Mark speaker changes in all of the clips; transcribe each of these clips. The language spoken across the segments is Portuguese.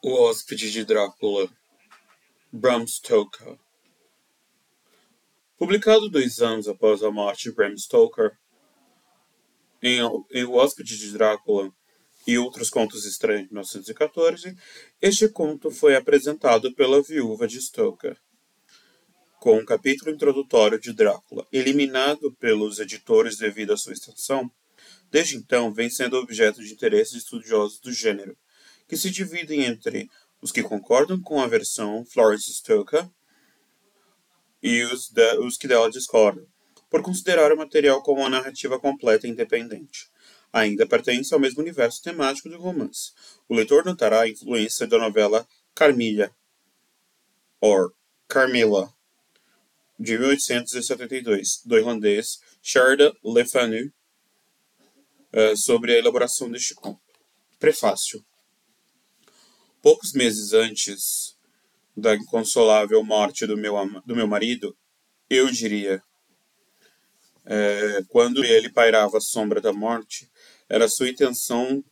Speaker 1: O Hóspede de Drácula, Bram Stoker. Publicado dois anos após a morte de Bram Stoker, em, O Hóspede de Drácula e Outros Contos Estranhos de 1914, este conto foi apresentado pela viúva de Stoker, com um capítulo introdutório de Drácula, eliminado pelos editores devido à sua extensão. Desde então, vem sendo objeto de interesse de estudiosos do gênero que se dividem entre os que concordam com a versão Florence Stoker e os, os que dela discordam, por considerar o material como uma narrativa completa e independente. Ainda pertence ao mesmo universo temático do romance. O leitor notará a influência da novela Carmilla, or Carmilla, de 1872, do irlandês Sheridan Le Fanu, uh, sobre a elaboração deste conto. Prefácio poucos meses antes da inconsolável morte do meu, do meu marido, eu diria, é, quando ele pairava a sombra da morte, era sua intenção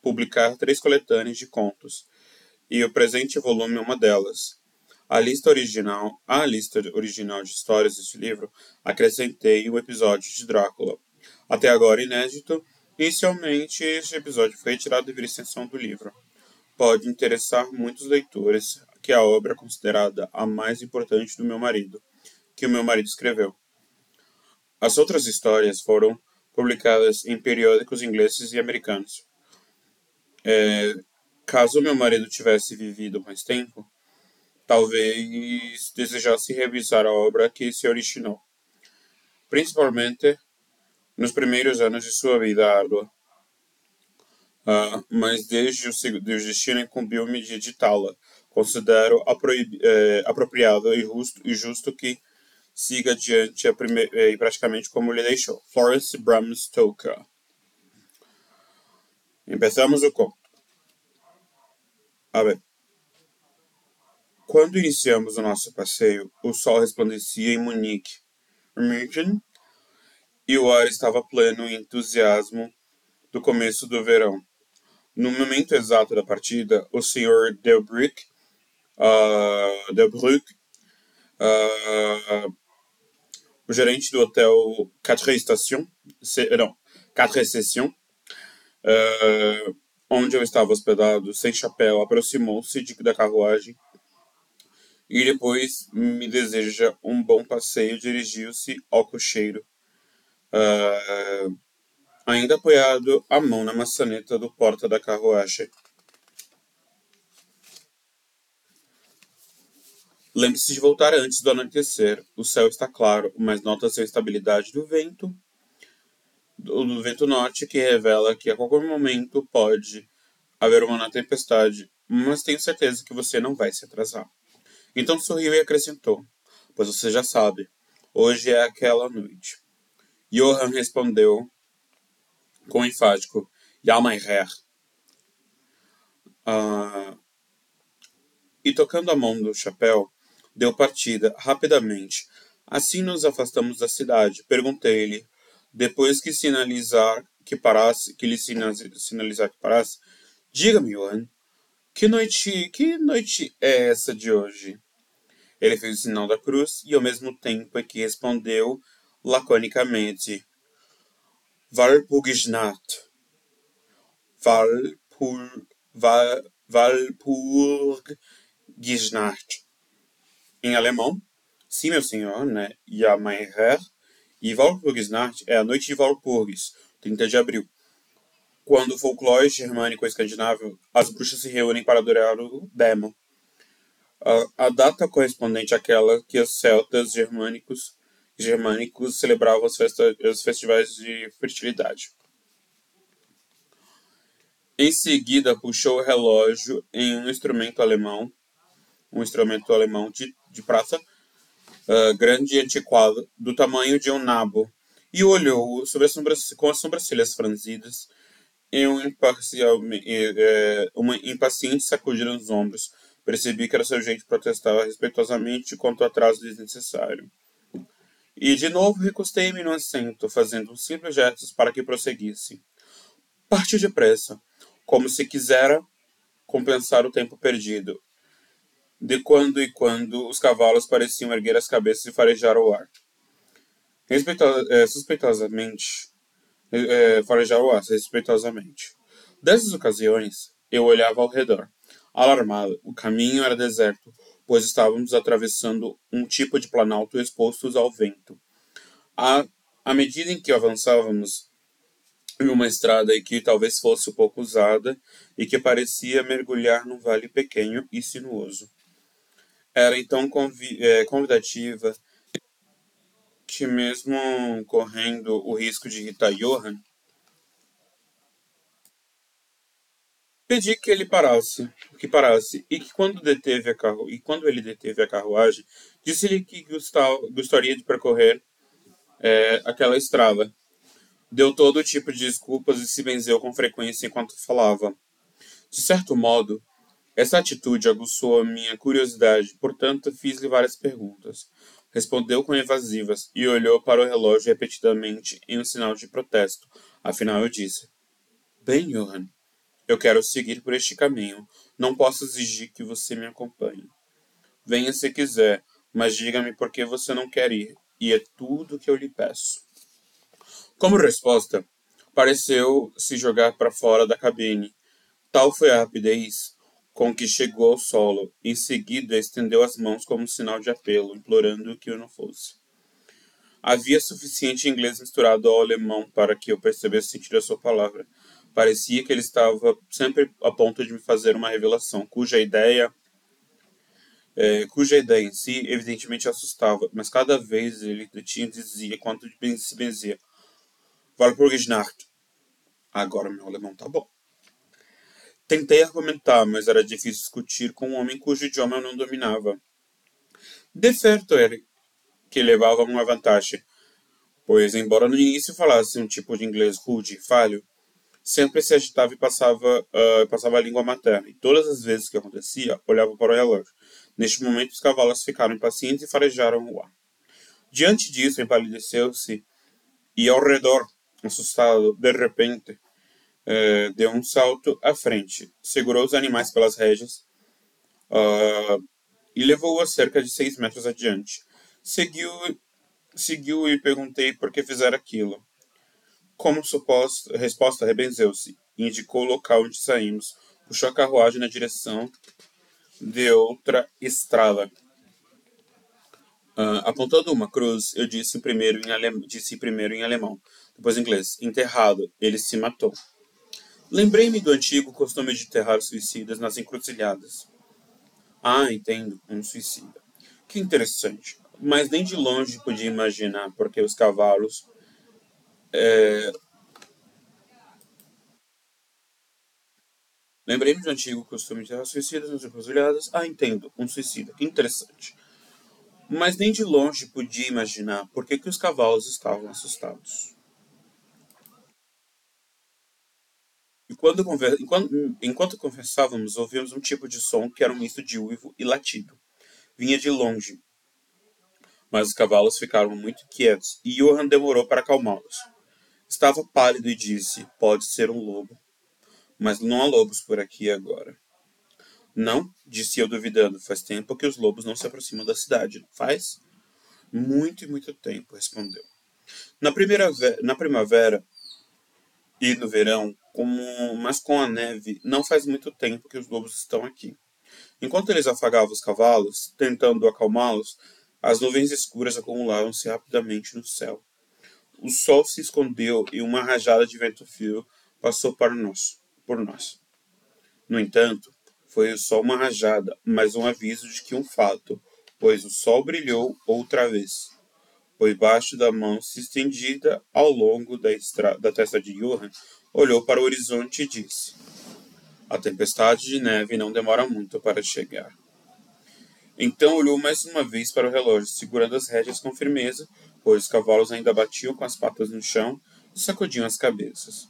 Speaker 1: publicar três coletâneas de contos, e o presente volume é uma delas. A lista original, a lista original de histórias deste livro, acrescentei o episódio de Drácula. Até agora inédito, inicialmente este episódio foi retirado devido à extensão do livro pode interessar muitos leitores que a obra é considerada a mais importante do meu marido, que o meu marido escreveu. As outras histórias foram publicadas em periódicos ingleses e americanos. É, caso meu marido tivesse vivido mais tempo, talvez desejasse revisar a obra que se originou, principalmente nos primeiros anos de sua vida árdua. Uh, mas desde o, destino incumbiu-me de editá-la. Considero é, apropriado e justo, e justo que siga adiante a é, praticamente como ele deixou. Florence Bram Stoker. Empezamos o conto. A ver. Quando iniciamos o nosso passeio, o sol resplandecia em Munique, München, e o ar estava pleno em entusiasmo do começo do verão. No momento exato da partida, o Sr. Delbruck, uh, Delbruck uh, o gerente do hotel Quatre Estations, não, Quatre Sessions, uh, onde eu estava hospedado, sem chapéu, aproximou-se da carruagem e depois me deseja um bom passeio, dirigiu-se ao cocheiro. Uh, ainda apoiado a mão na maçaneta do porta da carruagem. Lembre-se de voltar antes do anoitecer. O céu está claro, mas nota-se a estabilidade do vento, do, do vento norte, que revela que a qualquer momento pode haver uma tempestade, mas tenho certeza que você não vai se atrasar. Então sorriu e acrescentou: Pois você já sabe, hoje é aquela noite. Johann respondeu com enfático Ja. Uh, e tocando a mão do chapéu, deu partida rapidamente. Assim nos afastamos da cidade. Perguntei-lhe, depois que sinalizar que parasse, que lhe sinalizar que parasse, diga-me, Johan, que noite, que noite é essa de hoje? Ele fez o sinal da cruz e ao mesmo tempo é que respondeu laconicamente: Walpurgisnacht. Walpur, Wal, Walpurgisnacht. Em alemão, sim, meu senhor, né? Ja, mein Herr. E Walpurgisnacht é a noite de Walpurgis, 30 de abril. Quando o folclore germânico escandinavo, as bruxas se reúnem para adorar o demo. A, a data correspondente àquela que os celtas germânicos germânicos celebravam as, festa, os festivais de fertilidade. Em seguida, puxou o relógio em um instrumento alemão, um instrumento alemão de, de uh, grande e antiquado, do tamanho de um nabo, e olhou com as sobrancelhas franzidas e um é, uma impaciente sacudida nos ombros. Percebi que era seu jeito de protestar respeitosamente contra o atraso desnecessário. E de novo recostei-me no assento, fazendo simples gestos para que prosseguisse. Partiu depressa, como se quisera, compensar o tempo perdido. De quando em quando, os cavalos pareciam erguer as cabeças e farejar o ar. Respeito, é, suspeitosamente, é, farejar o ar, respeitosamente. Dessas ocasiões, eu olhava ao redor. Alarmado, o caminho era deserto, pois estávamos atravessando um tipo de planalto expostos ao vento. À, à medida em que avançávamos em uma estrada que talvez fosse pouco usada e que parecia mergulhar num vale pequeno e sinuoso. Era então convi é, convidativa que, mesmo correndo o risco de irritar Johann, pedi que ele parasse, que parasse, e que quando deteve a carru e quando ele deteve a carruagem, disse-lhe que gostaria de percorrer é, aquela estrada. Deu todo tipo de desculpas e se benzeu com frequência enquanto falava. De certo modo, essa atitude aguçou a minha curiosidade, portanto fiz-lhe várias perguntas. Respondeu com evasivas e olhou para o relógio repetidamente em um sinal de protesto. Afinal, eu disse: Bem, Johann, eu quero seguir por este caminho. Não posso exigir que você me acompanhe. Venha se quiser, mas diga-me por que você não quer ir, e é tudo o que eu lhe peço. Como resposta, pareceu se jogar para fora da cabine. Tal foi a rapidez com que chegou ao solo. Em seguida, estendeu as mãos como sinal de apelo, implorando que eu não fosse. Havia suficiente inglês misturado ao alemão para que eu percebesse sentido da sua palavra. Parecia que ele estava sempre a ponto de me fazer uma revelação, cuja ideia é, cuja ideia em si evidentemente assustava, mas cada vez ele tinha dizia quanto se benzia. Walpurgisnacht. Agora meu alemão tá bom. Tentei argumentar, mas era difícil discutir com um homem cujo idioma eu não dominava. De certo era que levava uma vantagem, pois, embora no início falasse um tipo de inglês rude e falho, sempre se agitava e passava, uh, passava a língua materna, e todas as vezes que acontecia, olhava para o relógio. Neste momento, os cavalos ficaram impacientes e farejaram o ar. Diante disso, empalideceu-se e, ao redor, assustado, de repente, uh, deu um salto à frente, segurou os animais pelas rédeas uh, e levou-os cerca de seis metros adiante. Seguiu, seguiu e perguntei por que fizera aquilo. Como suposta, resposta, rebenzeu-se e indicou o local onde saímos. Puxou a carruagem na direção de outra estrada. Uh, apontando uma cruz, eu disse primeiro em, alem... disse primeiro em alemão, depois em inglês. Enterrado, ele se matou. Lembrei-me do antigo costume de enterrar suicidas nas encruzilhadas. Ah, entendo, um suicida. Que interessante. Mas nem de longe podia imaginar porque os cavalos é... Lembrei-me do antigo costume de suicidas nas encruzilhadas. Ah, entendo, um suicida. Que interessante. Mas nem de longe podia imaginar por que, que os cavalos estavam assustados. E quando, enquanto, enquanto conversávamos, ouvimos um tipo de som que era um misto de uivo e latido. Vinha de longe. Mas os cavalos ficaram muito quietos e Johan demorou para acalmá-los. Estava pálido e disse: Pode ser um lobo. Mas não há lobos por aqui agora. Não, disse eu duvidando. Faz tempo que os lobos não se aproximam da cidade, não faz? Muito e muito tempo, respondeu. Na, primeira na primavera e no verão, como, mas com a neve, não faz muito tempo que os lobos estão aqui. Enquanto eles afagavam os cavalos, tentando acalmá-los, as nuvens escuras acumularam-se rapidamente no céu. O sol se escondeu e uma rajada de vento frio passou para nós, por nós. No entanto, foi só uma rajada, mas um aviso de que um fato, pois o sol brilhou outra vez. Por baixo da mão se estendida ao longo da, da testa de Johann, olhou para o horizonte e disse: A tempestade de neve não demora muito para chegar. Então olhou mais uma vez para o relógio, segurando as rédeas com firmeza, pois os cavalos ainda batiam com as patas no chão e sacudiam as cabeças.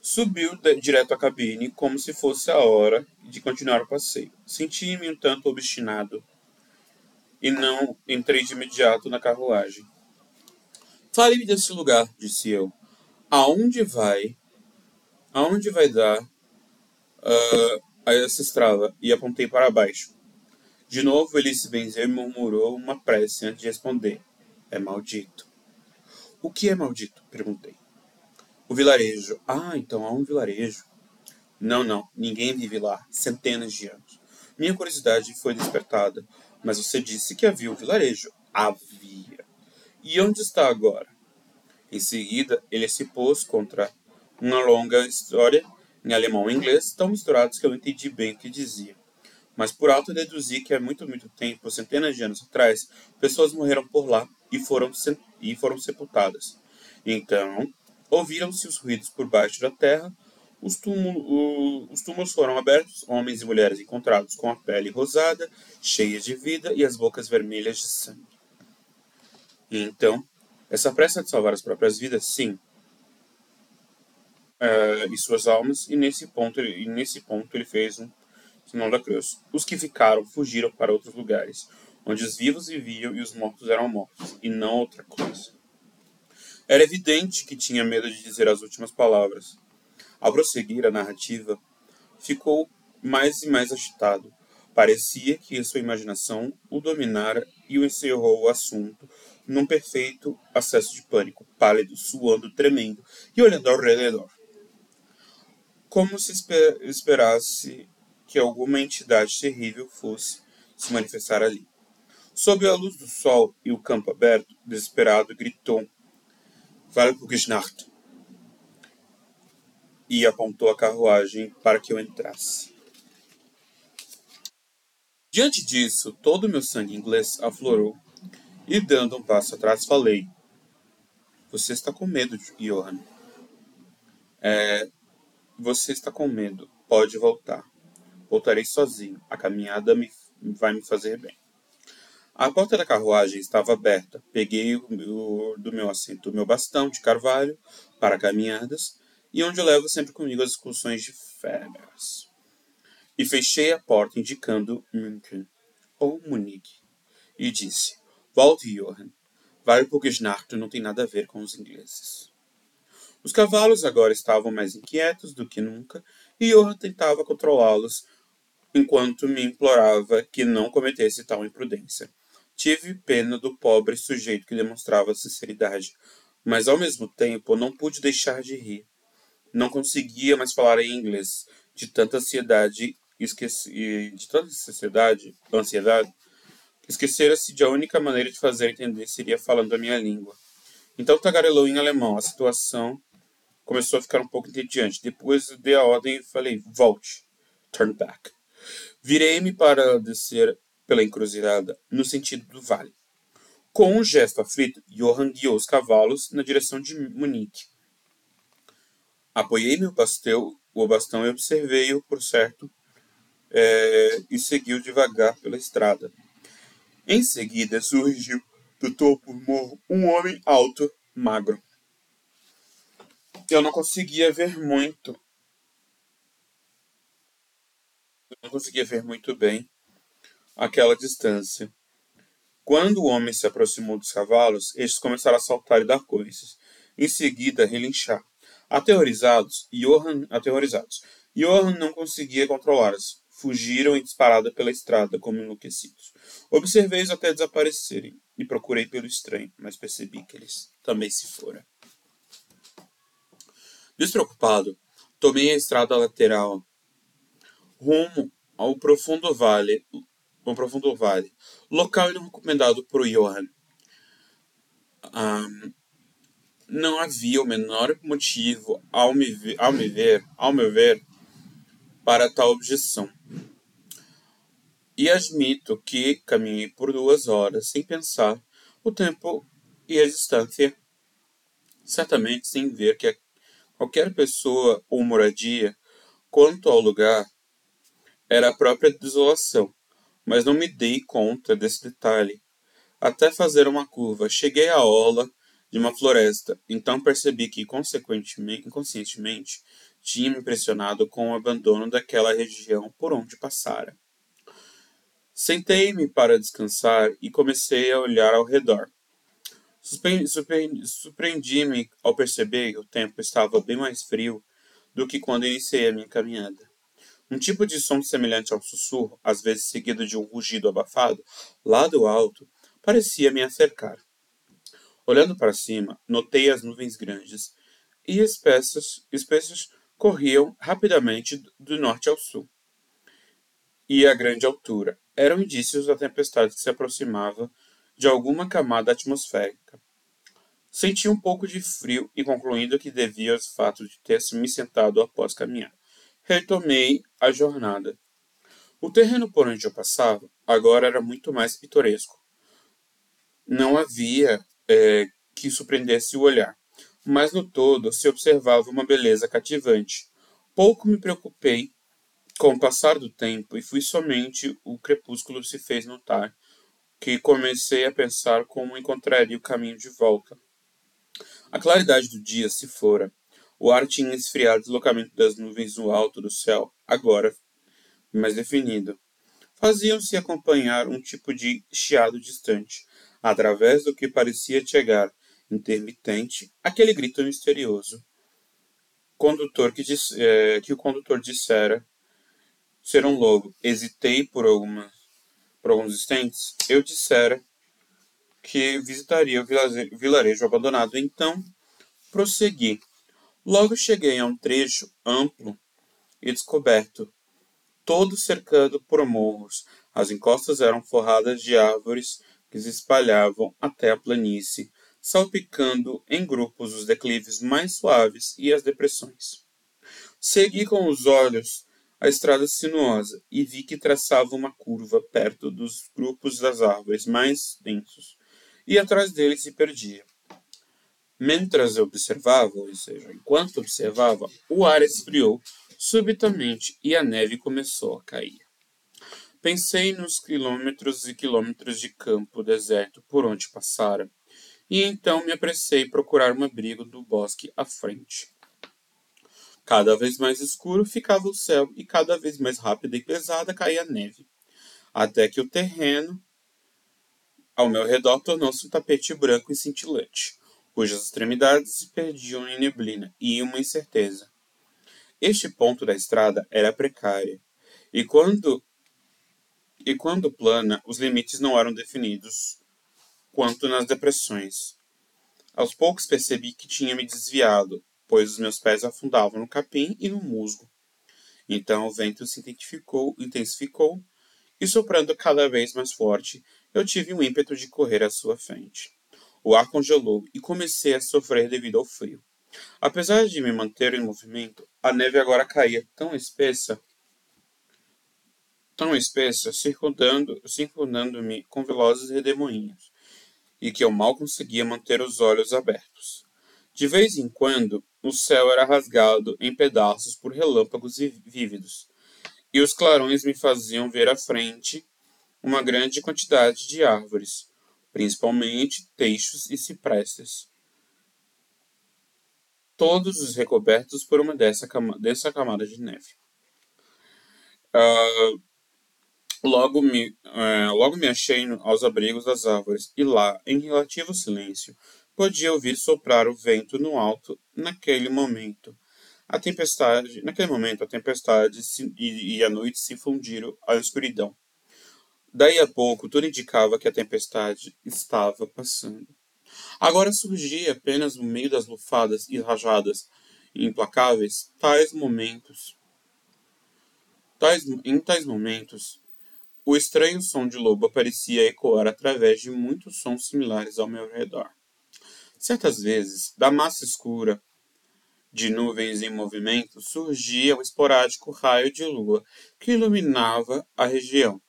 Speaker 1: Subiu direto à cabine, como se fosse a hora de continuar o passeio. Senti-me um tanto obstinado e não entrei de imediato na carruagem. Fale-me desse lugar, disse eu. Aonde vai? Aonde vai dar? Uh, essa estrava e apontei para baixo. De novo ele se benzeu e murmurou uma prece antes de responder. É maldito. O que é maldito? perguntei. O vilarejo. Ah, então há um vilarejo. Não, não, ninguém vive lá, centenas de anos. Minha curiosidade foi despertada, mas você disse que havia um vilarejo. Havia. E onde está agora? Em seguida, ele se pôs contra uma longa história em alemão e inglês, tão misturados que eu não entendi bem o que dizia. Mas por alto deduzi que há muito, muito tempo, centenas de anos atrás, pessoas morreram por lá e foram, e foram sepultadas. Então, ouviram-se os ruídos por baixo da terra, os, túmulo, os túmulos foram abertos, homens e mulheres encontrados com a pele rosada, cheia de vida e as bocas vermelhas de sangue. Então, essa pressa de salvar as próprias vidas, sim, uh, e suas almas, e nesse ponto, e nesse ponto ele fez um sinal da cruz. Os que ficaram fugiram para outros lugares, onde os vivos viviam e os mortos eram mortos, e não outra coisa. Era evidente que tinha medo de dizer as últimas palavras. Ao prosseguir a narrativa, ficou mais e mais agitado. Parecia que sua imaginação o dominara e o encerrou o assunto num perfeito acesso de pânico, pálido, suando, tremendo e olhando ao redor. Como se esper esperasse que alguma entidade terrível fosse se manifestar ali. Sob a luz do sol e o campo aberto, desesperado, gritou Walpurgisnacht e apontou a carruagem para que eu entrasse. Diante disso, todo o meu sangue inglês aflorou e, dando um passo atrás, falei: Você está com medo, Johan. É, você está com medo. Pode voltar. Voltarei sozinho. A caminhada me, vai me fazer bem. A porta da carruagem estava aberta. Peguei o, do meu assento o meu bastão de carvalho para caminhadas e onde eu levo sempre comigo as excursões de férias. E fechei a porta indicando München ou Munique e disse: Volte, Johann. Walpurgisnacht não tem nada a ver com os ingleses. Os cavalos agora estavam mais inquietos do que nunca e Johann tentava controlá-los enquanto me implorava que não cometesse tal imprudência. Tive pena do pobre sujeito que demonstrava sinceridade, mas ao mesmo tempo não pude deixar de rir. Não conseguia mais falar em inglês, de tanta ansiedade, esqueci, de tanta ansiedade, ansiedade, esquecera-se de a única maneira de fazer entender seria falando a minha língua. Então tagarelou em alemão. A situação começou a ficar um pouco entediante. Depois dei a ordem e falei: volte, turn back. Virei-me para descer pela encruzilhada no sentido do vale. Com um gesto aflito, Johann guiou os cavalos na direção de Munique. Apoiei-me o bastão, o bastão e observei-o por certo é, e seguiu devagar pela estrada. Em seguida surgiu do topo do morro um homem alto, magro. Eu não conseguia ver muito. Eu não conseguia ver muito bem aquela distância. Quando o homem se aproximou dos cavalos, estes começaram a saltar e dar coices. Em seguida, relinchar. Aterrorizados, Johan, aterrorizados, Johan não conseguia controlá-los. Fugiram em disparada pela estrada, como enlouquecidos. Observei-os até desaparecerem e procurei pelo estranho, mas percebi que eles também se foram. Despreocupado, tomei a estrada lateral rumo ao profundo vale um profundo vale, local não recomendado por Johann. Um, não havia o menor motivo, ao me, ao me ver, ao meu ver, para tal objeção. E admito que caminhei por duas horas sem pensar o tempo e a distância, certamente sem ver que qualquer pessoa ou moradia, quanto ao lugar, era a própria desolação mas não me dei conta desse detalhe. Até fazer uma curva, cheguei à orla de uma floresta, então percebi que, consequentemente, inconscientemente, tinha me impressionado com o abandono daquela região por onde passara. Sentei-me para descansar e comecei a olhar ao redor. Surpreendi-me ao perceber que o tempo estava bem mais frio do que quando iniciei a minha caminhada. Um tipo de som semelhante ao sussurro, às vezes seguido de um rugido abafado, lá do alto, parecia me acercar. Olhando para cima, notei as nuvens grandes e espessas, espessas corriam rapidamente do norte ao sul. E a grande altura eram indícios da tempestade que se aproximava de alguma camada atmosférica. Senti um pouco de frio e, concluindo que devia ao fato de ter me sentado após caminhar, retomei a jornada. O terreno por onde eu passava agora era muito mais pitoresco. Não havia é, que surpreendesse o olhar, mas no todo se observava uma beleza cativante. Pouco me preocupei com o passar do tempo e fui somente o crepúsculo se fez notar, que comecei a pensar como encontraria o caminho de volta. A claridade do dia se fora, o ar tinha esfriado o deslocamento das nuvens no alto do céu, agora mais definido. Faziam-se acompanhar um tipo de chiado distante, através do que parecia chegar, intermitente, aquele grito misterioso. Condutor que, é, que o condutor dissera ser um lobo. Hesitei por, algumas, por alguns instantes. Eu dissera que visitaria o vilarejo abandonado. Então, prossegui. Logo cheguei a um trecho amplo e descoberto, todo cercado por morros. As encostas eram forradas de árvores que se espalhavam até a planície, salpicando em grupos os declives mais suaves e as depressões. Segui com os olhos a estrada sinuosa e vi que traçava uma curva perto dos grupos das árvores mais densos, e atrás deles se perdia. Mentras observava, ou seja, enquanto observava, o ar esfriou subitamente e a neve começou a cair. Pensei nos quilômetros e quilômetros de campo deserto por onde passara, e então me apressei procurar um abrigo do bosque à frente. Cada vez mais escuro ficava o céu e cada vez mais rápida e pesada caía a neve, até que o terreno ao meu redor tornou-se um tapete branco e cintilante cujas extremidades se perdiam em neblina e uma incerteza. Este ponto da estrada era precário, e quando e quando plana, os limites não eram definidos, quanto nas depressões. Aos poucos percebi que tinha me desviado, pois os meus pés afundavam no capim e no musgo. Então o vento se intensificou, intensificou e soprando cada vez mais forte, eu tive um ímpeto de correr à sua frente. O ar congelou e comecei a sofrer devido ao frio. Apesar de me manter em movimento, a neve agora caía tão espessa, tão espessa, circundando, circundando-me com velozes redemoinhos, e que eu mal conseguia manter os olhos abertos. De vez em quando, o céu era rasgado em pedaços por relâmpagos vívidos, e os clarões me faziam ver à frente uma grande quantidade de árvores, principalmente teixos e ciprestes, todos recobertos por uma dessa, dessa camada de neve. Uh, logo, me, uh, logo me achei aos abrigos das árvores, e lá, em relativo silêncio, podia ouvir soprar o vento no alto naquele momento. A tempestade, naquele momento, a tempestade se, e, e a noite se fundiram à escuridão. Daí a pouco, tudo indicava que a tempestade estava passando. Agora surgia apenas no meio das lufadas e rajadas implacáveis tais momentos. Tais, em tais momentos, o estranho som de lobo parecia ecoar através de muitos sons similares ao meu redor. Certas vezes, da massa escura de nuvens em movimento, surgia um esporádico raio de lua que iluminava a região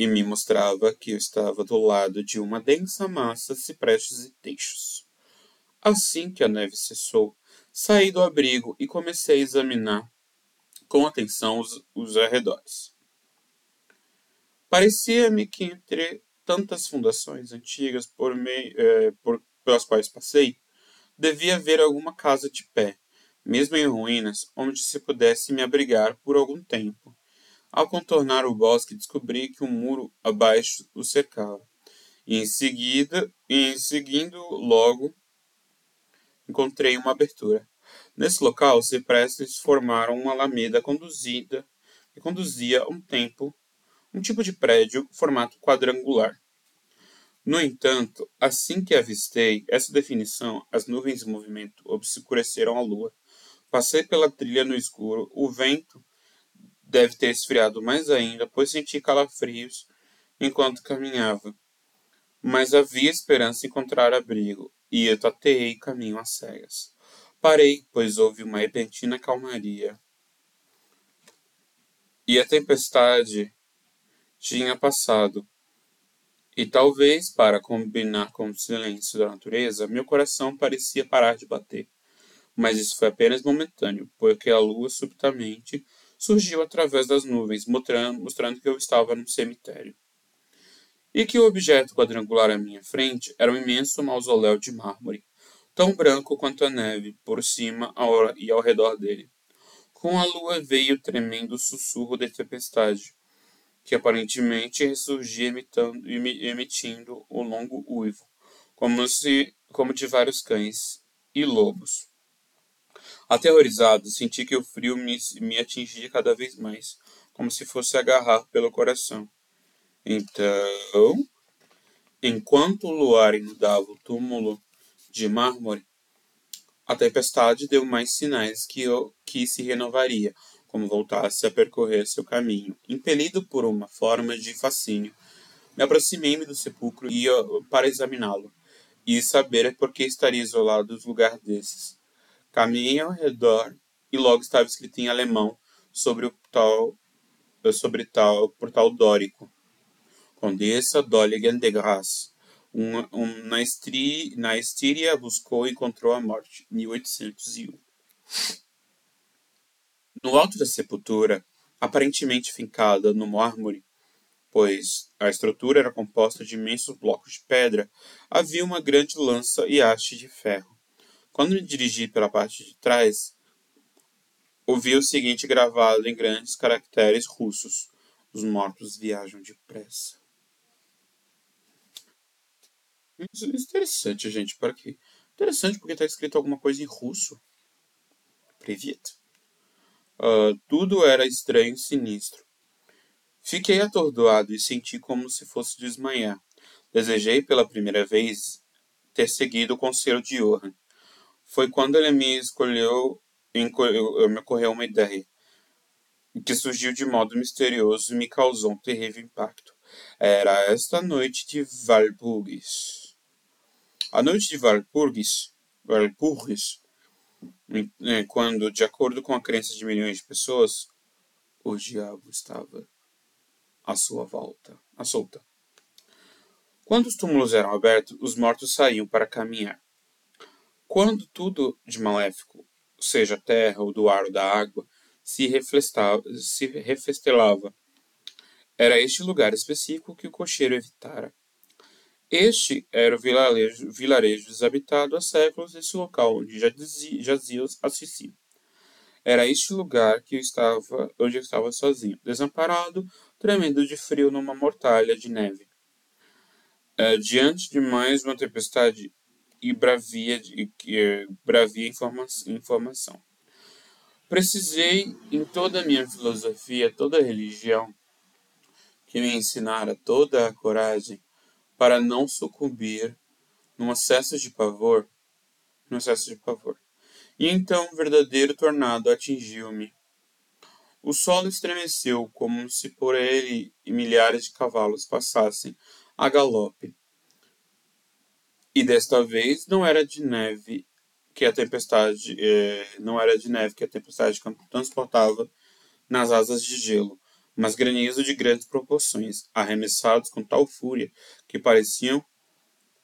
Speaker 1: e me mostrava que eu estava do lado de uma densa massa de ciprestes e teixos. Assim que a neve cessou, saí do abrigo e comecei a examinar com atenção os, os arredores. Parecia-me que entre tantas fundações antigas por eh, por, pelas quais passei, devia haver alguma casa de pé, mesmo em ruínas, onde se pudesse me abrigar por algum tempo ao contornar o bosque, descobri que um muro abaixo o cercava. Em seguida, em seguindo logo, encontrei uma abertura. Nesse local, os ciprestes formaram uma alameda conduzida que conduzia um tempo, um tipo de prédio formato quadrangular. No entanto, assim que avistei essa definição, as nuvens em movimento obscureceram a lua. Passei pela trilha no escuro, o vento deve ter esfriado mais ainda, pois senti calafrios enquanto caminhava. Mas havia esperança em encontrar abrigo, e eu tateei caminho às cegas. Parei, pois houve uma repentina calmaria. E a tempestade tinha passado. E talvez, para combinar com o silêncio da natureza, meu coração parecia parar de bater. Mas isso foi apenas momentâneo, porque a lua subitamente surgiu através das nuvens, mostrando, que eu estava num cemitério. E que o objeto quadrangular à minha frente era um imenso mausoléu de mármore, tão branco quanto a neve, por cima e ao redor dele. Com a lua veio o tremendo sussurro da tempestade, que aparentemente ressurgia imitando, emitindo o um longo uivo, como, se, como de vários cães e lobos. Aterrorizado, senti que o frio me, me atingia cada vez mais, como se fosse agarrar pelo coração. Então, enquanto o luar inundava o túmulo de mármore, a tempestade deu mais sinais que, eu, que se renovaria, como voltasse a percorrer seu caminho. Impelido por uma forma de fascínio, me aproximei-me do sepulcro e para examiná-lo e saber por que estaria isolado dos lugares desses. Caminhei ao redor e logo estava escrito em alemão sobre o tal sobre tal portal dórico. Condessa Dolligen de Grasse. Um, um, na, estri, na Estíria buscou e encontrou a morte. 1801. No alto da sepultura, aparentemente fincada no mármore, pois a estrutura era composta de imensos blocos de pedra, havia uma grande lança e haste de ferro. Quando me dirigi pela parte de trás, ouvi o seguinte gravado em grandes caracteres russos: Os mortos viajam depressa. Isso é interessante, gente. Para quê? Interessante porque está escrito alguma coisa em russo. Privet. Uh, tudo era estranho e sinistro. Fiquei atordoado e senti como se fosse desmanhar. Desejei pela primeira vez ter seguido o conselho de Johan. Foi quando ele me escolheu, me ocorreu uma ideia, que surgiu de modo misterioso e me causou um terrível impacto. Era esta noite de Valpurgis. A noite de Valpurgis, Valpurgis é, quando, de acordo com a crença de milhões de pessoas, o diabo estava à sua volta, à solta. Quando os túmulos eram abertos, os mortos saíam para caminhar. Quando tudo de maléfico, seja a terra ou do ar ou da água, se, se refestelava, era este lugar específico que o cocheiro evitara. Este era o vilarejo, vilarejo desabitado há séculos, esse local onde jazia assassinos. Era este lugar que eu estava, onde eu estava sozinho, desamparado, tremendo de frio numa mortalha de neve. É, diante de mais uma tempestade e bravia, de, é, bravia informa, informação. Precisei, em toda a minha filosofia, toda a religião, que me ensinara toda a coragem, para não sucumbir num acesso de pavor, num acesso de pavor. E então um verdadeiro tornado atingiu-me. O solo estremeceu como se por ele e milhares de cavalos passassem a galope. E desta vez não era de neve que a tempestade eh, não era de neve que a tempestade transportava nas asas de gelo, mas granizo de grandes proporções, arremessados com tal fúria que pareciam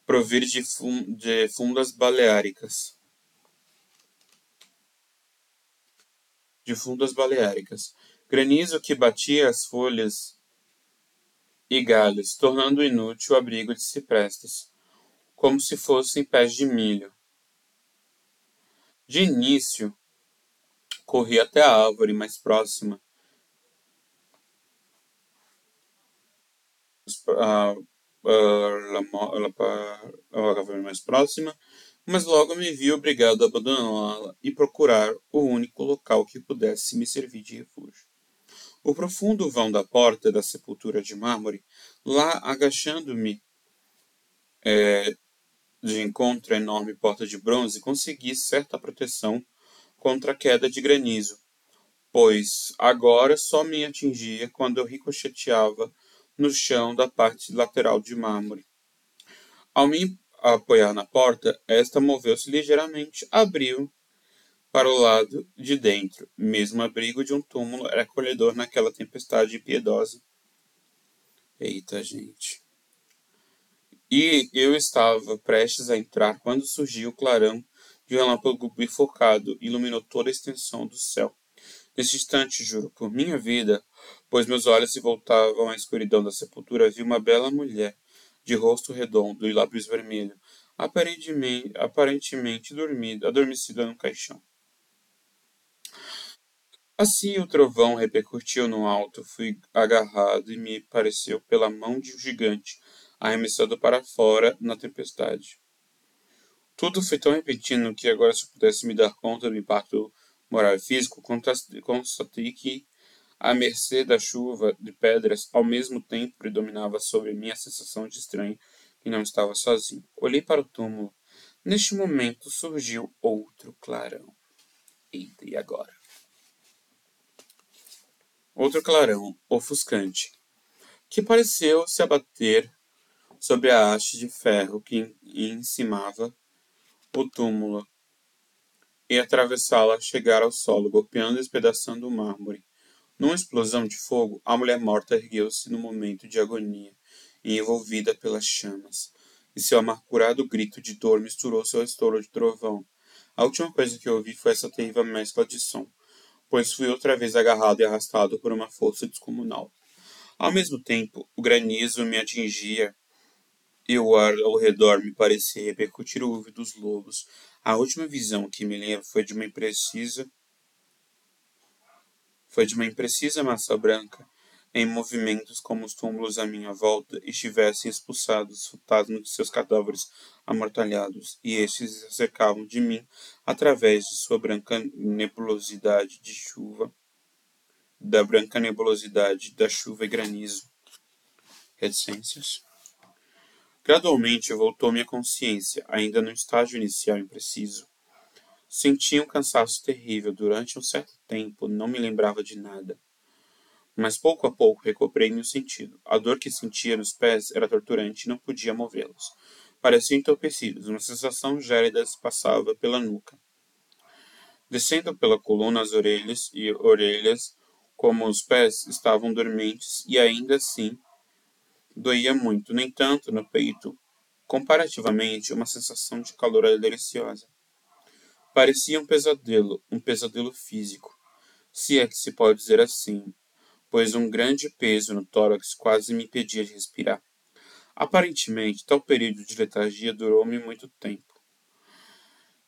Speaker 1: provir de, fun de fundas baleáricas. De fundas baleáricas. Granizo que batia as folhas e galhos, tornando inútil o abrigo de ciprestes, como se fossem pés de milho. De início, corri até a árvore mais próxima a, árvore mais próxima, mas logo me vi obrigado a abandoná-la e procurar o único local que pudesse me servir de refúgio. O profundo vão da porta da sepultura de mármore, lá agachando-me é, de encontro à enorme porta de bronze, consegui certa proteção contra a queda de granizo, pois agora só me atingia quando eu ricocheteava no chão da parte lateral de mármore. Ao me apoiar na porta, esta moveu-se ligeiramente, abriu para o lado de dentro. Mesmo abrigo de um túmulo era acolhedor naquela tempestade impiedosa. Eita, gente. E eu estava prestes a entrar quando surgiu o clarão de um relâmpago bifurcado iluminou toda a extensão do céu. Nesse instante, juro, por minha vida, pois meus olhos se voltavam à escuridão da sepultura, vi uma bela mulher, de rosto redondo e lábios vermelhos, aparentemente, aparentemente dormida, adormecida no caixão. Assim o trovão repercutiu no alto, fui agarrado e me pareceu pela mão de um gigante, arremessado para fora na tempestade. Tudo foi tão repentino que agora se pudesse me dar conta do impacto moral e físico, constatei que, à mercê da chuva de pedras, ao mesmo tempo predominava sobre mim a sensação de estranho que não estava sozinho. Olhei para o túmulo. Neste momento surgiu outro clarão. Eita, e agora? outro clarão ofuscante, que pareceu se abater sobre a haste de ferro que encimava o túmulo e atravessá-la chegar ao solo, golpeando e despedaçando o mármore. Numa explosão de fogo, a mulher morta ergueu-se no momento de agonia, envolvida pelas chamas, e seu amargurado grito de dor misturou-se ao estouro de trovão. A última coisa que ouvi foi essa terrível mescla de som, pois fui outra vez agarrado e arrastado por uma força descomunal. Ao mesmo tempo, o granizo me atingia e o ar ao redor me parecia repercutir o ouvido dos lobos. A última visão que me lembro foi de uma imprecisa foi de uma imprecisa massa branca em movimentos como os túmulos à minha volta estivessem expulsados fantasmas de seus cadáveres amortalhados, e estes se acercavam de mim através de sua branca nebulosidade de chuva, da branca nebulosidade da chuva e granizo. Reticências. Gradualmente voltou minha consciência, ainda no estágio inicial impreciso. Senti um cansaço terrível. Durante um certo tempo, não me lembrava de nada mas pouco a pouco recobrei meu sentido. A dor que sentia nos pés era torturante e não podia movê-los. Pareciam entorpecidos, uma sensação gélida se passava pela nuca. Descendo pela coluna as orelhas e orelhas, como os pés estavam dormentes e ainda assim doía muito. No entanto, no peito, comparativamente, uma sensação de calor deliciosa. Parecia um pesadelo, um pesadelo físico, se é que se pode dizer assim, pois um grande peso no tórax quase me impedia de respirar. Aparentemente, tal período de letargia durou-me muito tempo.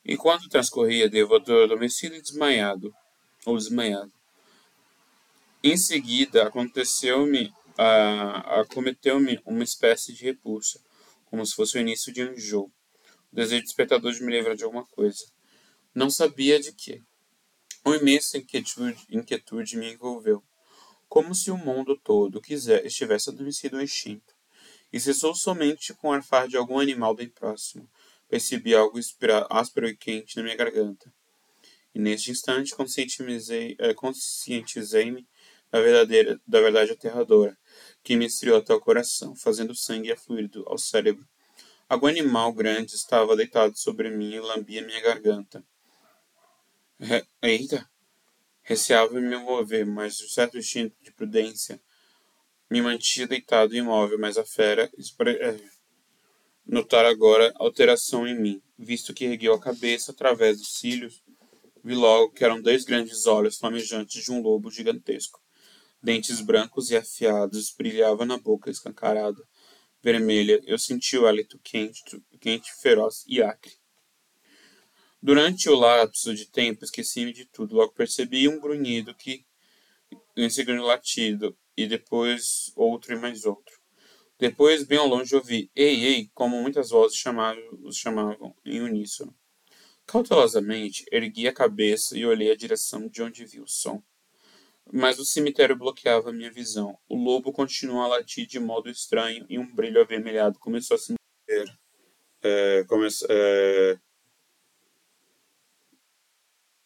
Speaker 1: Enquanto transcorria, devo adormecido e desmaiado, ou desmaiado. Em seguida, aconteceu-me, uh, acometeu-me uma espécie de repulsa, como se fosse o início de um enjoo. O desejo despertador de me livrar de alguma coisa. Não sabia de que. Uma imensa inquietude, inquietude me envolveu como se o mundo todo quiser, estivesse adormecido ou extinto. E cessou somente com o arfar de algum animal bem próximo. Percebi algo áspero e quente na minha garganta. E neste instante conscientizei-me conscientizei da, verdadeira, da verdade aterradora, que me estriou até o coração, fazendo sangue afluir ao cérebro. Algum animal grande estava deitado sobre mim e lambia minha garganta. Eita! Receava me mover, mas um certo instinto de prudência me mantinha deitado e imóvel, mas a fera é, notar agora alteração em mim, visto que ergueu a cabeça através dos cílios, vi logo que eram dois grandes olhos flamejantes de um lobo gigantesco. Dentes brancos e afiados brilhavam na boca escancarada, vermelha. Eu senti o hálito quente, quente, feroz e acre. Durante o lapso de tempo, esqueci-me de tudo. Logo percebi um grunhido que, em segundo latido, e depois outro e mais outro. Depois, bem ao longe, ouvi ei, ei, como muitas vozes chamavam, os chamavam em uníssono. Cautelosamente, ergui a cabeça e olhei a direção de onde vi o som. Mas o cemitério bloqueava minha visão. O lobo continuou a latir de modo estranho e um brilho avermelhado começou a se mover. É, é,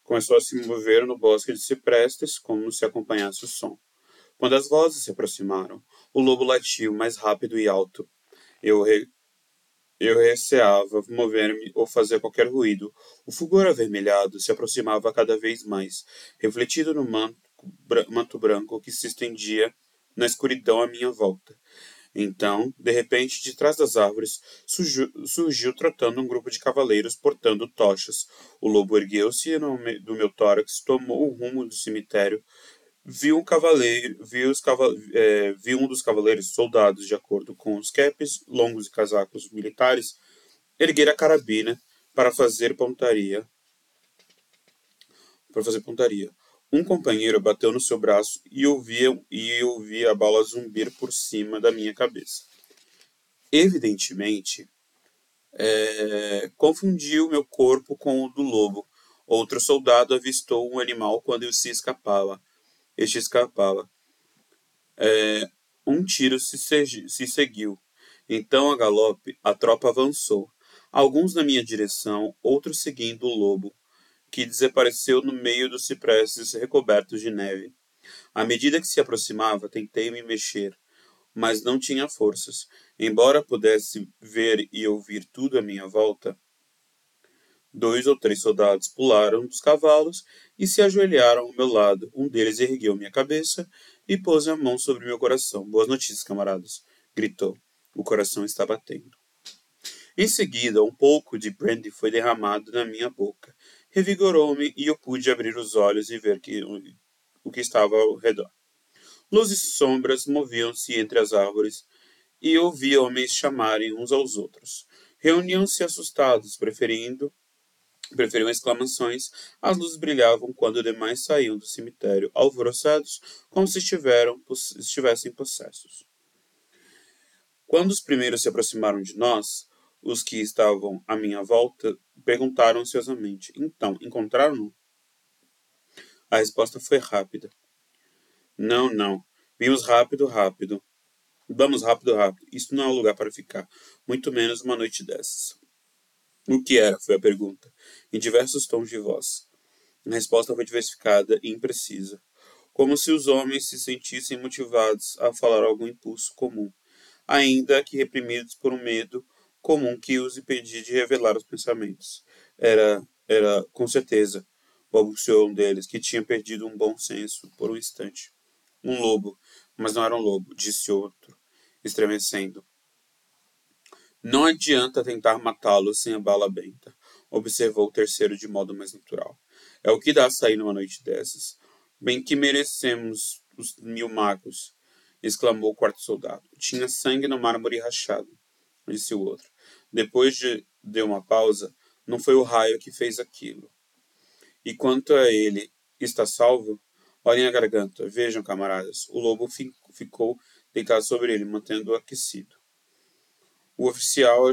Speaker 1: começou a se mover no bosque de ciprestes, como se acompanhasse o som. Quando as vozes se aproximaram, o lobo latiu mais rápido e alto. Eu, re... eu receava mover-me ou fazer qualquer ruído. O fulgor avermelhado se aproximava cada vez mais, refletido no manto, manto branco que se estendia na escuridão à minha volta. Então, de repente, de trás das árvores, surgiu, surgiu trotando um grupo de cavaleiros portando tochas. O lobo ergueu-se do meu tórax, tomou o rumo do cemitério, viu um cavaleiro, viu, os caval, é, viu um dos cavaleiros soldados, de acordo com os capes longos e casacos militares, erguer a carabina para fazer pontaria. Para fazer pontaria. Um companheiro bateu no seu braço e ouvia e ouvia a bala zumbir por cima da minha cabeça. Evidentemente, é, confundiu meu corpo com o do lobo. Outro soldado avistou um animal quando se escapava este escapava. É, um tiro se, se seguiu. Então, a galope, a tropa avançou. Alguns na minha direção, outros seguindo o lobo, que desapareceu no meio dos cipresses recobertos de neve. À medida que se aproximava, tentei me mexer, mas não tinha forças. Embora pudesse ver e ouvir tudo à minha volta, Dois ou três soldados pularam dos cavalos e se ajoelharam ao meu lado. Um deles ergueu minha cabeça e pôs a mão sobre meu coração. Boas notícias, camaradas, gritou. O coração está batendo. Em seguida, um pouco de brandy foi derramado na minha boca. Revigorou-me e eu pude abrir os olhos e ver que, o que estava ao redor. Luzes e sombras moviam-se entre as árvores e ouvi homens chamarem uns aos outros. Reuniam-se assustados, preferindo preferiam exclamações. As luzes brilhavam quando demais saíam do cemitério, alvoroçados, como se estivessem possessos. Quando os primeiros se aproximaram de nós, os que estavam à minha volta perguntaram ansiosamente: Então, encontraram-no? A resposta foi rápida. Não, não. Vimos rápido, rápido. Vamos rápido, rápido. Isso não é um lugar para ficar, muito menos uma noite dessas. O que era? foi a pergunta, em diversos tons de voz. A resposta foi diversificada e imprecisa, como se os homens se sentissem motivados a falar algum impulso comum, ainda que reprimidos por um medo comum que os impedia de revelar os pensamentos. Era, era, com certeza, balbuciou um deles, que tinha perdido um bom senso por um instante. Um lobo, mas não era um lobo, disse outro, estremecendo. Não adianta tentar matá-lo sem a bala benta, observou o terceiro de modo mais natural. É o que dá sair numa noite dessas. Bem que merecemos os mil magos, exclamou o quarto soldado. Tinha sangue no mármore rachado, disse o outro. Depois de, de uma pausa, não foi o raio que fez aquilo. E quanto a ele, está salvo? Olhem a garganta. Vejam, camaradas. O lobo ficou deitado sobre ele, mantendo-o aquecido. O oficial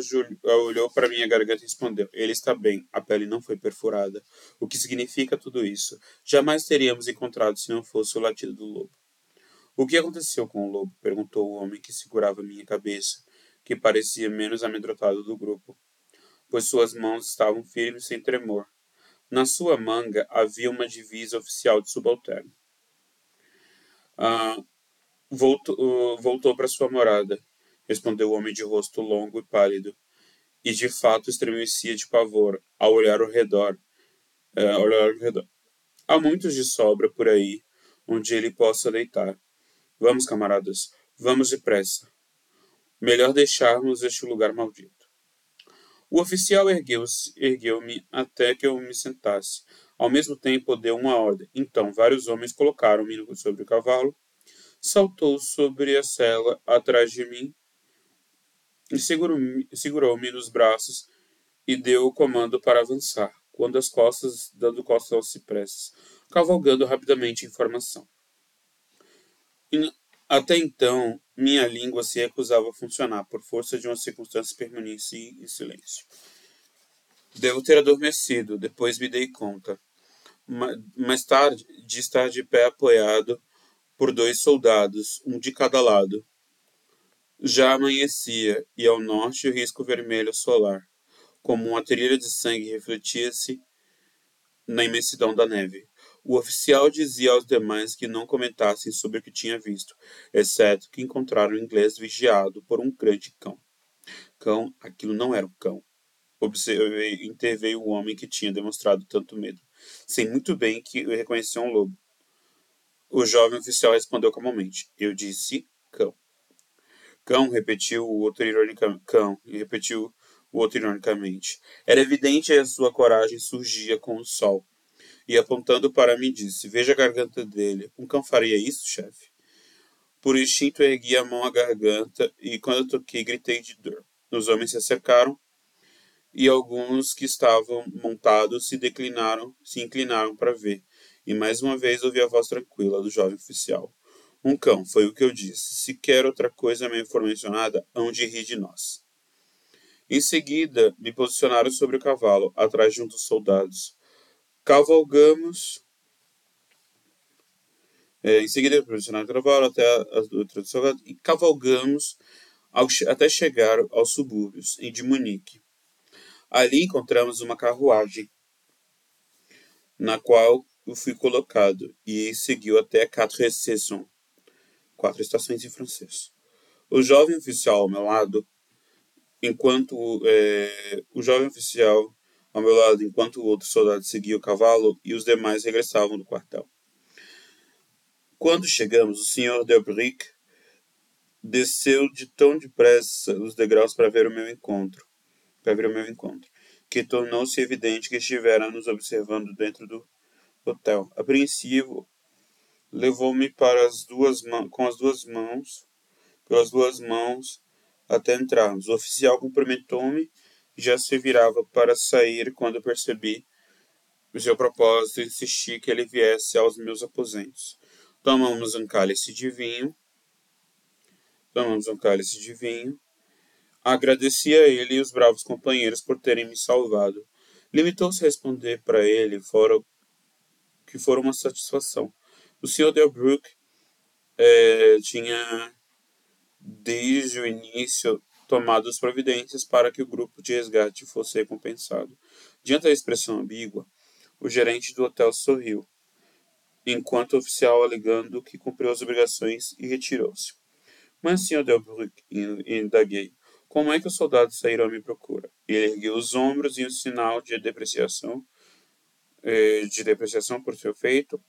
Speaker 1: olhou para minha garganta e respondeu: Ele está bem, a pele não foi perfurada. O que significa tudo isso? Jamais teríamos encontrado se não fosse o latido do lobo. O que aconteceu com o lobo? perguntou o homem que segurava minha cabeça, que parecia menos amedrontado do grupo, pois suas mãos estavam firmes sem tremor. Na sua manga havia uma divisa oficial de subalterno. Ah, voltou, voltou para sua morada respondeu o homem de rosto longo e pálido, e de fato estremecia de pavor ao olhar ao redor. É, ao olhar ao redor. Há muitos de sobra por aí, onde ele possa deitar. Vamos, camaradas, vamos depressa. Melhor deixarmos este lugar maldito. O oficial ergueu-se, ergueu-me até que eu me sentasse. Ao mesmo tempo deu uma ordem. Então vários homens colocaram-me sobre o cavalo. Saltou sobre a cela atrás de mim ele segurou-me nos braços e deu o comando para avançar, quando as costas, dando costas aos cipresses, cavalgando rapidamente em formação. E, até então, minha língua se recusava a funcionar por força de uma circunstância permaneci em silêncio. Devo ter adormecido, depois me dei conta. Mais tarde, de estar de pé apoiado por dois soldados, um de cada lado. Já amanhecia, e ao norte o risco vermelho solar, como uma trilha de sangue, refletia-se na imensidão da neve. O oficial dizia aos demais que não comentassem sobre o que tinha visto, exceto que encontraram o inglês vigiado por um grande cão. Cão, aquilo não era um cão. Observei, interveio o homem que tinha demonstrado tanto medo. Sei muito bem que eu reconhecia um lobo. O jovem oficial respondeu calmamente. Eu disse cão. Cão, repetiu o outro ironicamente. Cão, repetiu o outro ironicamente. Era evidente que a sua coragem surgia com o sol e apontando para mim disse: Veja a garganta dele. Um cão faria isso, chefe? Por instinto ergui a mão à garganta e, quando toquei, gritei de dor. Os homens se acercaram e alguns que estavam montados se declinaram, se inclinaram para ver. E mais uma vez ouvi a voz tranquila do jovem oficial. Um cão, foi o que eu disse. Se quer outra coisa me for mencionada, hão de rir de nós. Em seguida, me posicionaram sobre o cavalo, atrás de um dos soldados cavalgamos. É, em seguida, profissional de cavalo até as outras e cavalgamos ao, até chegar aos subúrbios de Munique. Ali encontramos uma carruagem, na qual eu fui colocado, e seguiu até Quatre Saisons, quatro estações em francês. O jovem oficial ao meu lado, enquanto é, o jovem oficial ao meu lado enquanto o outro soldado seguia o cavalo e os demais regressavam do quartel. Quando chegamos, o senhor Delbric desceu de tão depressa os degraus para ver o meu encontro, para ver o meu encontro, que tornou-se evidente que estivera nos observando dentro do hotel. Apreensivo, levou-me para as duas com as duas mãos, pelas duas mãos até entrarmos. O oficial cumprimentou-me já se virava para sair quando percebi o seu propósito e insisti que ele viesse aos meus aposentos. Tomamos um cálice de vinho. Tomamos um cálice de vinho. Agradeci a ele e os bravos companheiros por terem me salvado. Limitou-se a responder para ele fora que fora uma satisfação. O Sr. Delbruck é, tinha, desde o início tomadas providências para que o grupo de resgate fosse recompensado. Diante da expressão ambígua, o gerente do hotel sorriu, enquanto o oficial alegando que cumpriu as obrigações e retirou-se. Mas, Sr. Delbruck, indaguei, como é que os soldados saíram à minha procura? Ele ergueu os ombros em um sinal de depreciação, eh, de depreciação por seu feito.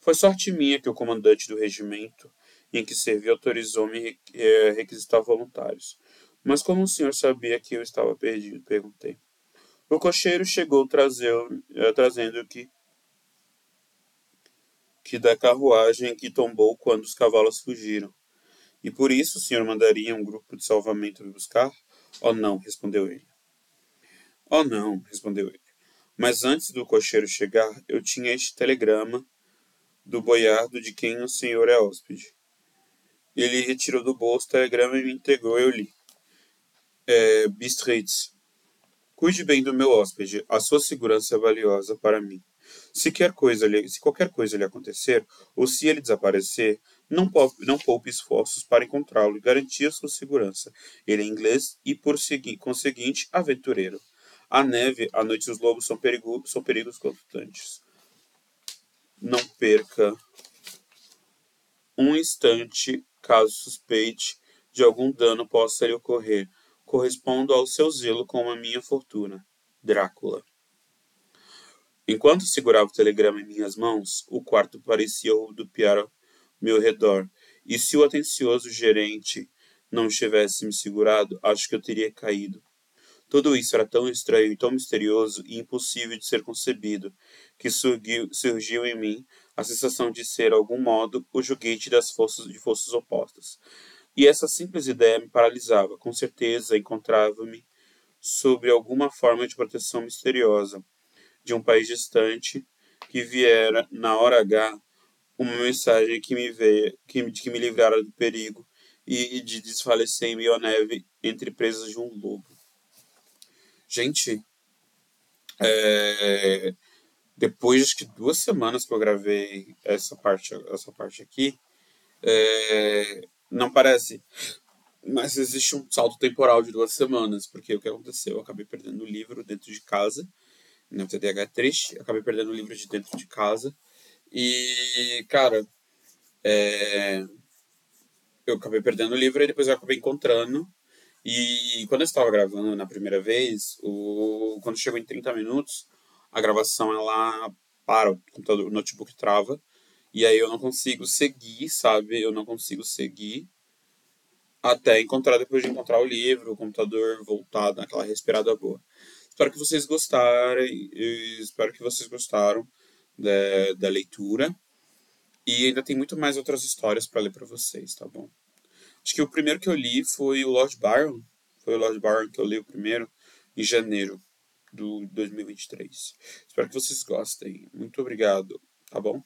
Speaker 1: Foi sorte minha que o comandante do regimento em que servi autorizou-me eh, requisitar voluntários. Mas como o senhor sabia que eu estava perdido? Perguntei. O cocheiro chegou eh, trazendo que que da carruagem que tombou quando os cavalos fugiram. E por isso o senhor mandaria um grupo de salvamento me buscar? Oh, não, respondeu ele. Oh, não, respondeu ele. Mas antes do cocheiro chegar, eu tinha este telegrama do boiardo de quem o senhor é hóspede. Ele retirou do bolso o telegrama e me entregou, eu li é, Bistritz. Cuide bem do meu hóspede, a sua segurança é valiosa para mim. Se, coisa lhe, se qualquer coisa lhe acontecer, ou se ele desaparecer, não, poupe, não poupe esforços para encontrá-lo e garantir sua segurança. Ele é inglês e, por segui, conseguinte, aventureiro. A neve, à noite os lobos são, perigo, são perigos constantes. Não perca um instante caso suspeite de algum dano possa lhe ocorrer correspondo ao seu zelo com a minha fortuna. Drácula. Enquanto segurava o telegrama em minhas mãos, o quarto parecia rodopiar ao meu redor, e se o atencioso gerente não tivesse me segurado, acho que eu teria caído. Tudo isso era tão estranho e tão misterioso e impossível de ser concebido, que surgiu, surgiu em mim a sensação de ser, de algum modo, o joguete das forças de forças opostas. E essa simples ideia me paralisava. Com certeza encontrava-me sob alguma forma de proteção misteriosa de um país distante que viera na hora H uma mensagem que me veio, que, que me livrara do perigo e de desfalecer em meio à neve entre presas de um lobo. Gente, é, depois de duas semanas que eu gravei essa parte, essa parte aqui, é, não parece, mas existe um salto temporal de duas semanas, porque o que aconteceu? Eu acabei perdendo o livro dentro de casa, no TDAH é triste, acabei perdendo o livro de dentro de casa, e, cara, é, eu acabei perdendo o livro e depois eu acabei encontrando. E quando eu estava gravando na primeira vez, o, quando chegou em 30 minutos, a gravação ela para, o computador, o notebook trava. E aí eu não consigo seguir, sabe? Eu não consigo seguir até encontrar, depois de encontrar o livro, o computador voltado naquela respirada boa. Espero que vocês gostarem, espero que vocês gostaram da, da leitura. E ainda tem muito mais outras histórias para ler para vocês, tá bom? Acho que o primeiro que eu li foi o Lord Byron. Foi o Lord Byron que eu li o primeiro em janeiro do 2023. Espero que vocês gostem. Muito obrigado, tá bom?